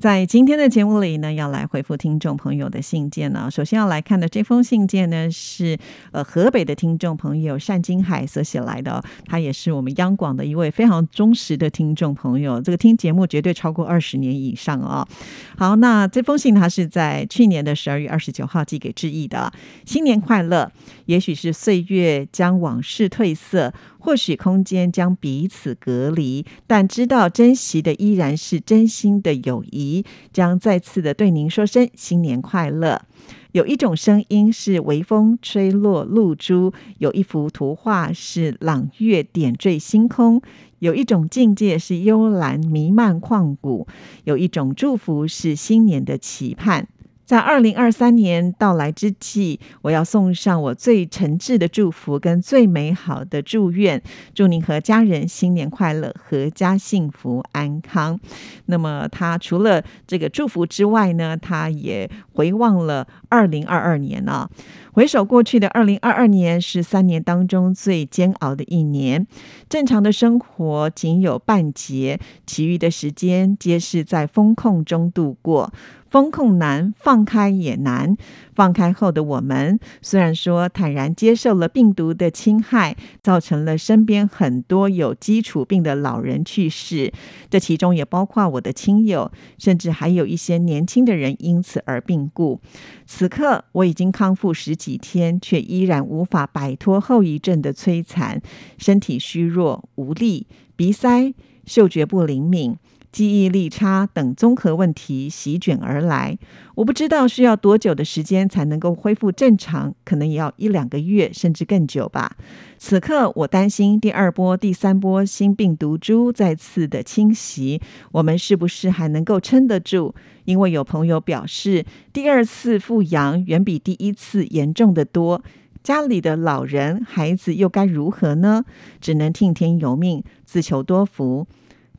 在今天的节目里呢，要来回复听众朋友的信件呢。首先要来看的这封信件呢，是呃河北的听众朋友单金海所写来的，他也是我们央广的一位非常忠实的听众朋友，这个听节目绝对超过二十年以上啊。好，那这封信他是在去年的十二月二十九号寄给志毅的，新年快乐。也许是岁月将往事褪色，或许空间将彼此隔离，但知道珍惜的依然是真心的友谊。将再次的对您说声新年快乐。有一种声音是微风吹落露珠，有一幅图画是朗月点缀星空，有一种境界是幽兰弥漫旷古，有一种祝福是新年的期盼。在二零二三年到来之际，我要送上我最诚挚的祝福跟最美好的祝愿，祝您和家人新年快乐，阖家幸福安康。那么，他除了这个祝福之外呢，他也回望了二零二二年啊。回首过去的二零二二年，是三年当中最煎熬的一年。正常的生活仅有半截，其余的时间皆是在风控中度过。风控难，放开也难。放开后的我们，虽然说坦然接受了病毒的侵害，造成了身边很多有基础病的老人去世，这其中也包括我的亲友，甚至还有一些年轻的人因此而病故。此刻我已经康复十几天，却依然无法摆脱后遗症的摧残，身体虚弱无力，鼻塞，嗅觉不灵敏。记忆力差等综合问题席卷而来，我不知道需要多久的时间才能够恢复正常，可能也要一两个月甚至更久吧。此刻我担心第二波、第三波新病毒株再次的侵袭，我们是不是还能够撑得住？因为有朋友表示，第二次复阳远比第一次严重的多，家里的老人、孩子又该如何呢？只能听天由命，自求多福。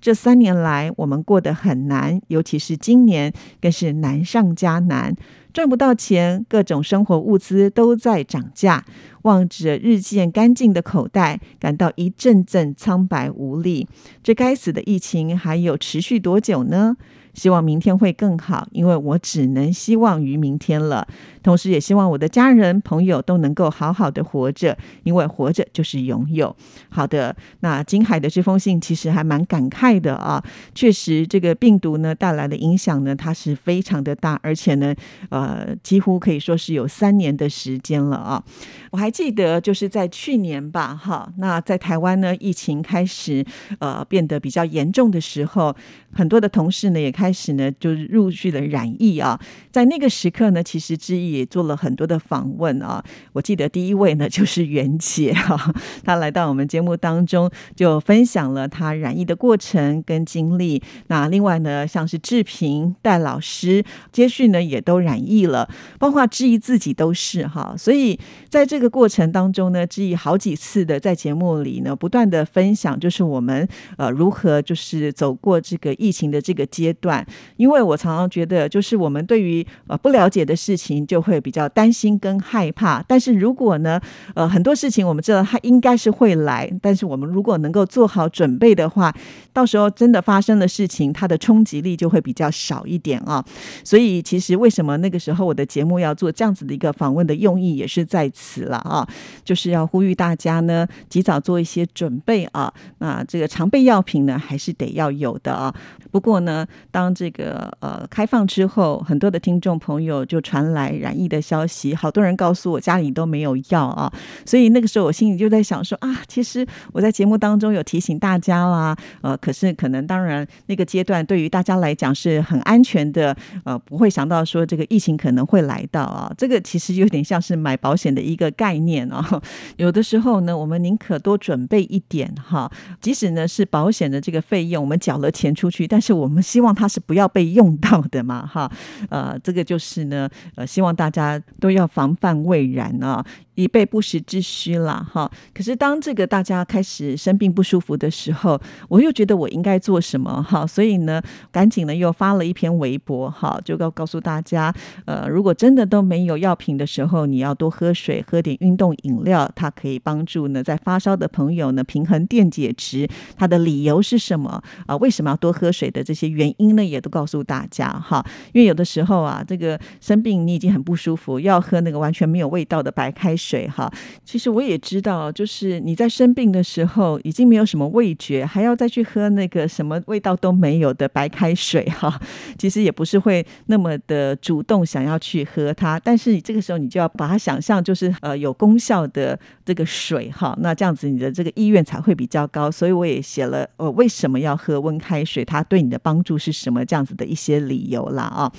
这三年来，我们过得很难，尤其是今年更是难上加难，赚不到钱，各种生活物资都在涨价。望着日渐干净的口袋，感到一阵阵苍白无力。这该死的疫情还有持续多久呢？希望明天会更好，因为我只能希望于明天了。同时，也希望我的家人朋友都能够好好的活着，因为活着就是拥有。好的，那金海的这封信其实还蛮感慨的啊。确实，这个病毒呢带来的影响呢，它是非常的大，而且呢，呃，几乎可以说是有三年的时间了啊。我还还记得，就是在去年吧，哈，那在台湾呢，疫情开始呃变得比较严重的时候，很多的同事呢也开始呢就是陆续的染疫啊。在那个时刻呢，其实之意也做了很多的访问啊。我记得第一位呢就是袁姐哈，她来到我们节目当中，就分享了她染疫的过程跟经历。那另外呢，像是志平、戴老师、接续呢也都染疫了，包括志毅自己都是哈。所以在这个过过程当中呢，志毅好几次的在节目里呢，不断的分享，就是我们呃如何就是走过这个疫情的这个阶段。因为我常常觉得，就是我们对于呃，不了解的事情就会比较担心跟害怕。但是如果呢，呃，很多事情我们知道它应该是会来，但是我们如果能够做好准备的话，到时候真的发生的事情，它的冲击力就会比较少一点啊。所以其实为什么那个时候我的节目要做这样子的一个访问的用意也是在此了啊，就是要呼吁大家呢，及早做一些准备啊。那这个常备药品呢，还是得要有的啊。不过呢，当这个呃开放之后，很多的。听众朋友就传来染疫的消息，好多人告诉我家里都没有药啊，所以那个时候我心里就在想说啊，其实我在节目当中有提醒大家啦，呃，可是可能当然那个阶段对于大家来讲是很安全的，呃，不会想到说这个疫情可能会来到啊，这个其实有点像是买保险的一个概念啊，有的时候呢，我们宁可多准备一点哈，即使呢是保险的这个费用我们缴了钱出去，但是我们希望它是不要被用到的嘛哈，呃。这个就是呢，呃，希望大家都要防范未然啊。以备不时之需啦，哈。可是当这个大家开始生病不舒服的时候，我又觉得我应该做什么哈？所以呢，赶紧呢又发了一篇微博哈，就告告诉大家，呃，如果真的都没有药品的时候，你要多喝水，喝点运动饮料，它可以帮助呢在发烧的朋友呢平衡电解质。它的理由是什么啊？为什么要多喝水的这些原因呢？也都告诉大家哈。因为有的时候啊，这个生病你已经很不舒服，要喝那个完全没有味道的白开水水哈。其实我也知道，就是你在生病的时候已经没有什么味觉，还要再去喝那个什么味道都没有的白开水哈。其实也不是会那么的主动想要去喝它，但是你这个时候你就要把它想象就是呃有功效的这个水哈。那这样子你的这个意愿才会比较高。所以我也写了呃为什么要喝温开水，它对你的帮助是什么这样子的一些理由啦啊。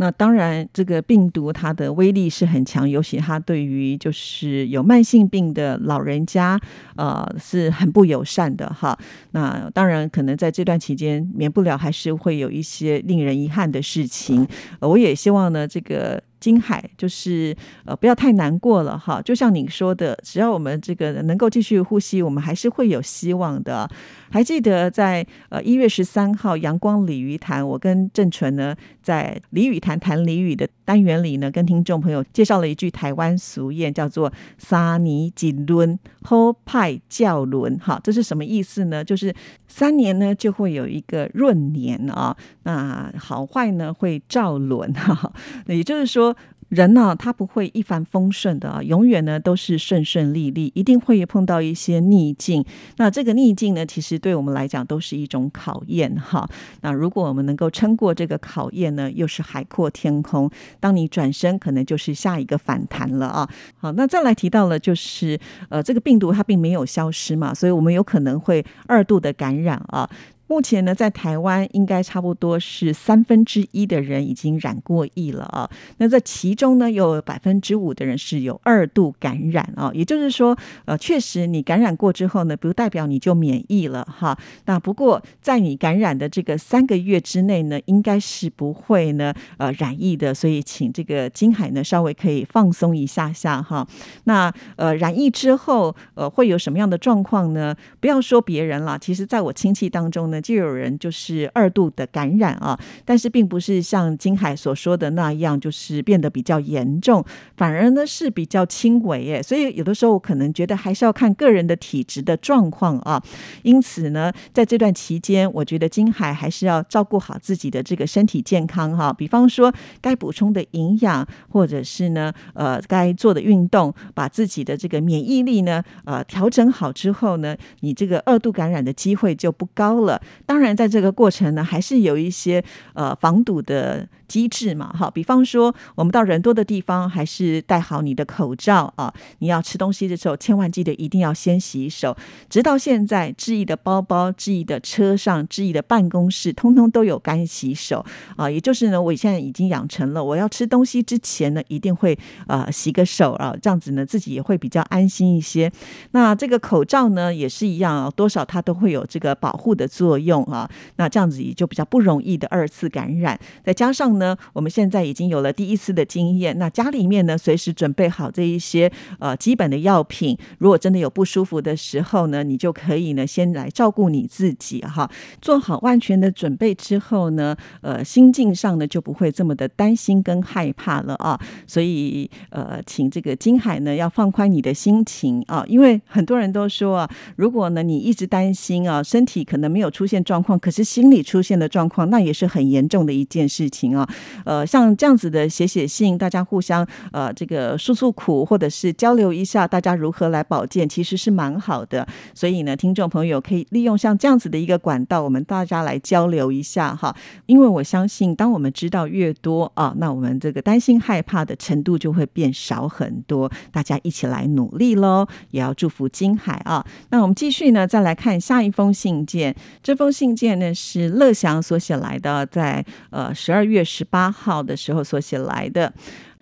那当然，这个病毒它的威力是很强，尤其它对于就是有慢性病的老人家，呃，是很不友善的哈。那当然，可能在这段期间，免不了还是会有一些令人遗憾的事情。我也希望呢，这个。金海就是呃不要太难过了哈，就像你说的，只要我们这个能够继续呼吸，我们还是会有希望的。还记得在呃一月十三号阳光鲤鱼潭，我跟郑纯呢在鲤鱼潭谈鲤鱼的单元里呢，跟听众朋友介绍了一句台湾俗谚，叫做“三年几轮后派教轮”。哈，这是什么意思呢？就是三年呢就会有一个闰年啊，那好坏呢会照轮哈，也就是说。人呢，他不会一帆风顺的啊，永远呢都是顺顺利利，一定会碰到一些逆境。那这个逆境呢，其实对我们来讲都是一种考验哈。那如果我们能够撑过这个考验呢，又是海阔天空。当你转身，可能就是下一个反弹了啊。好，那再来提到了，就是呃，这个病毒它并没有消失嘛，所以我们有可能会二度的感染啊。目前呢，在台湾应该差不多是三分之一的人已经染过疫了啊。那在其中呢，有百分之五的人是有二度感染啊。也就是说，呃，确实你感染过之后呢，不代表你就免疫了哈。那不过在你感染的这个三个月之内呢，应该是不会呢呃染疫的。所以请这个金海呢稍微可以放松一下下哈。那呃染疫之后呃会有什么样的状况呢？不要说别人了，其实在我亲戚当中呢就有人就是二度的感染啊，但是并不是像金海所说的那样，就是变得比较严重，反而呢是比较轻微诶。所以有的时候我可能觉得还是要看个人的体质的状况啊。因此呢，在这段期间，我觉得金海还是要照顾好自己的这个身体健康哈。比方说，该补充的营养，或者是呢，呃，该做的运动，把自己的这个免疫力呢，呃，调整好之后呢，你这个二度感染的机会就不高了。当然，在这个过程呢，还是有一些呃防堵的。机制嘛，哈，比方说我们到人多的地方，还是戴好你的口罩啊。你要吃东西的时候，千万记得一定要先洗手。直到现在，质疑的包包、质疑的车上、质疑的办公室，通通都有干洗手啊。也就是呢，我现在已经养成了，我要吃东西之前呢，一定会啊洗个手啊，这样子呢，自己也会比较安心一些。那这个口罩呢，也是一样啊，多少它都会有这个保护的作用啊。那这样子也就比较不容易的二次感染，再加上。呢，我们现在已经有了第一次的经验。那家里面呢，随时准备好这一些呃基本的药品。如果真的有不舒服的时候呢，你就可以呢先来照顾你自己哈。做好万全的准备之后呢，呃，心境上呢就不会这么的担心跟害怕了啊。所以呃，请这个金海呢要放宽你的心情啊，因为很多人都说啊，如果呢你一直担心啊，身体可能没有出现状况，可是心理出现的状况，那也是很严重的一件事情啊。呃，像这样子的写写信，大家互相呃这个诉诉苦，或者是交流一下大家如何来保健，其实是蛮好的。所以呢，听众朋友可以利用像这样子的一个管道，我们大家来交流一下哈。因为我相信，当我们知道越多啊，那我们这个担心害怕的程度就会变少很多。大家一起来努力喽，也要祝福金海啊。那我们继续呢，再来看下一封信件。这封信件呢是乐祥所写来的，在呃十二月十。十八号的时候所写来的。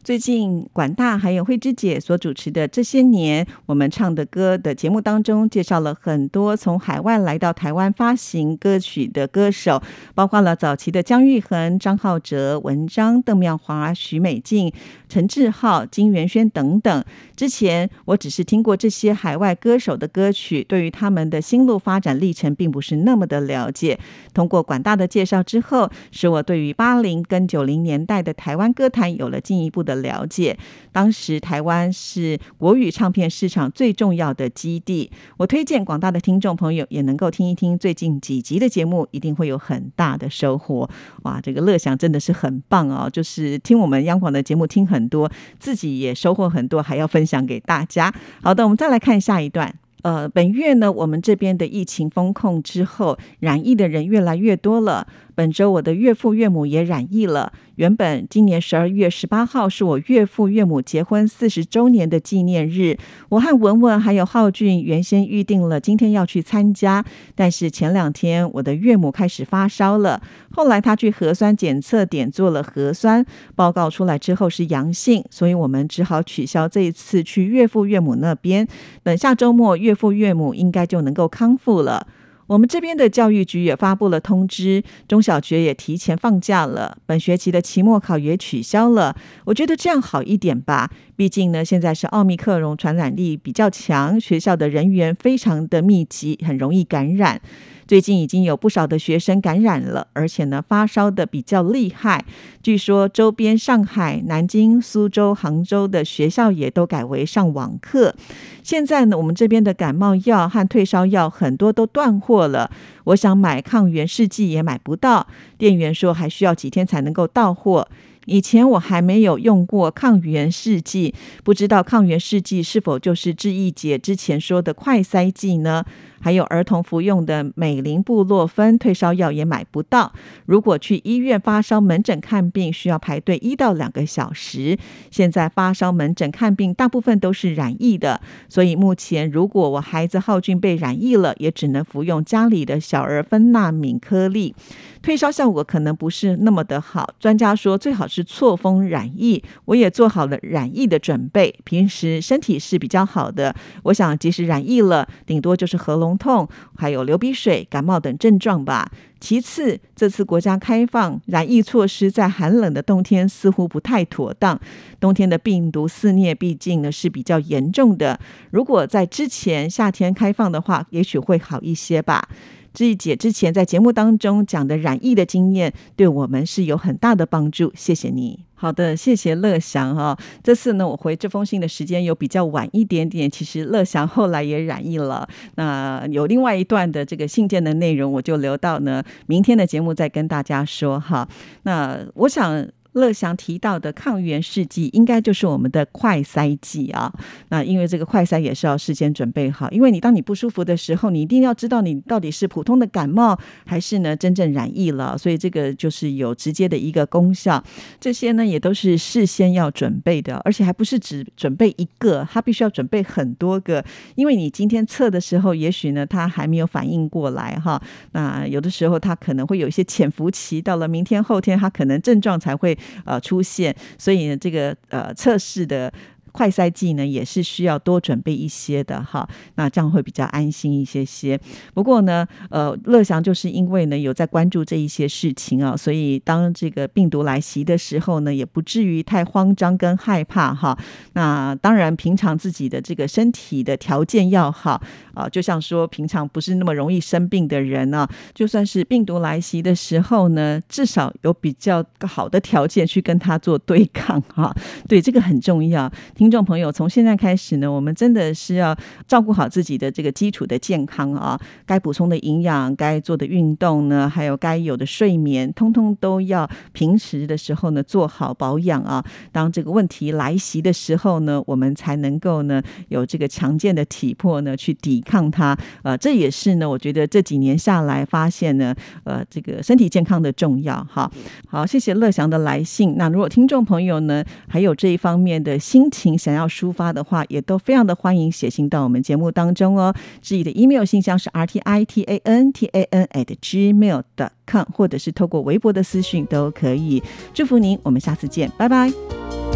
最近管大还有慧芝姐所主持的这些年我们唱的歌的节目当中，介绍了很多从海外来到台湾发行歌曲的歌手，包括了早期的姜育恒、张浩哲、文章、邓妙华、许美静、陈志浩、金元轩等等。之前我只是听过这些海外歌手的歌曲，对于他们的心路发展历程并不是那么的了解。通过管大的介绍之后，使我对于八零跟九零年代的台湾歌坛有了进一步的。了解，当时台湾是国语唱片市场最重要的基地。我推荐广大的听众朋友也能够听一听最近几集的节目，一定会有很大的收获。哇，这个乐享真的是很棒哦！就是听我们央广的节目听很多，自己也收获很多，还要分享给大家。好的，我们再来看下一段。呃，本月呢，我们这边的疫情封控之后，染疫的人越来越多了。本周我的岳父岳母也染疫了。原本今年十二月十八号是我岳父岳母结婚四十周年的纪念日，我和文文还有浩俊原先预定了今天要去参加，但是前两天我的岳母开始发烧了，后来他去核酸检测点做了核酸，报告出来之后是阳性，所以我们只好取消这一次去岳父岳母那边。等下周末岳父岳母应该就能够康复了。我们这边的教育局也发布了通知，中小学也提前放假了，本学期的期末考也取消了。我觉得这样好一点吧，毕竟呢，现在是奥密克戎传染力比较强，学校的人员非常的密集，很容易感染。最近已经有不少的学生感染了，而且呢发烧的比较厉害。据说周边上海、南京、苏州、杭州的学校也都改为上网课。现在呢，我们这边的感冒药和退烧药很多都断货了。我想买抗原试剂也买不到，店员说还需要几天才能够到货。以前我还没有用过抗原试剂，不知道抗原试剂是否就是志毅姐之前说的快筛剂呢？还有儿童服用的美林布洛芬退烧药也买不到。如果去医院发烧门诊看病，需要排队一到两个小时。现在发烧门诊看病大部分都是染疫的，所以目前如果我孩子浩俊被染疫了，也只能服用家里的小小儿芬那敏颗粒，退烧效果可能不是那么的好。专家说最好是错峰染疫，我也做好了染疫的准备。平时身体是比较好的，我想即使染疫了，顶多就是喉咙。痛，还有流鼻水、感冒等症状吧。其次，这次国家开放染疫措施，在寒冷的冬天似乎不太妥当。冬天的病毒肆虐，毕竟呢是比较严重的。如果在之前夏天开放的话，也许会好一些吧。志毅姐之前在节目当中讲的染疫的经验，对我们是有很大的帮助。谢谢你。好的，谢谢乐祥哈。这次呢，我回这封信的时间有比较晚一点点。其实乐祥后来也染疫了。那有另外一段的这个信件的内容，我就留到呢明天的节目再跟大家说哈。那我想。乐祥提到的抗原试剂，应该就是我们的快筛剂啊。那因为这个快筛也是要事先准备好，因为你当你不舒服的时候，你一定要知道你到底是普通的感冒，还是呢真正染疫了。所以这个就是有直接的一个功效。这些呢也都是事先要准备的，而且还不是只准备一个，它必须要准备很多个。因为你今天测的时候，也许呢它还没有反应过来哈。那有的时候它可能会有一些潜伏期，到了明天后天，它可能症状才会。呃，出现，所以呢，这个呃测试的。快筛剂呢也是需要多准备一些的哈，那这样会比较安心一些些。不过呢，呃，乐祥就是因为呢有在关注这一些事情啊，所以当这个病毒来袭的时候呢，也不至于太慌张跟害怕哈。那当然，平常自己的这个身体的条件要好啊，就像说平常不是那么容易生病的人呢，就算是病毒来袭的时候呢，至少有比较好的条件去跟他做对抗哈。对，这个很重要。听。听众朋友，从现在开始呢，我们真的是要照顾好自己的这个基础的健康啊，该补充的营养，该做的运动呢，还有该有的睡眠，通通都要平时的时候呢做好保养啊。当这个问题来袭的时候呢，我们才能够呢有这个强健的体魄呢去抵抗它。呃，这也是呢，我觉得这几年下来发现呢，呃，这个身体健康的重要。哈，好，谢谢乐祥的来信。那如果听众朋友呢还有这一方面的心情，想要抒发的话，也都非常的欢迎写信到我们节目当中哦。自己的 email 信箱是 r t i t a n t a n at gmail dot com，或者是透过微博的私讯都可以。祝福您，我们下次见，拜拜。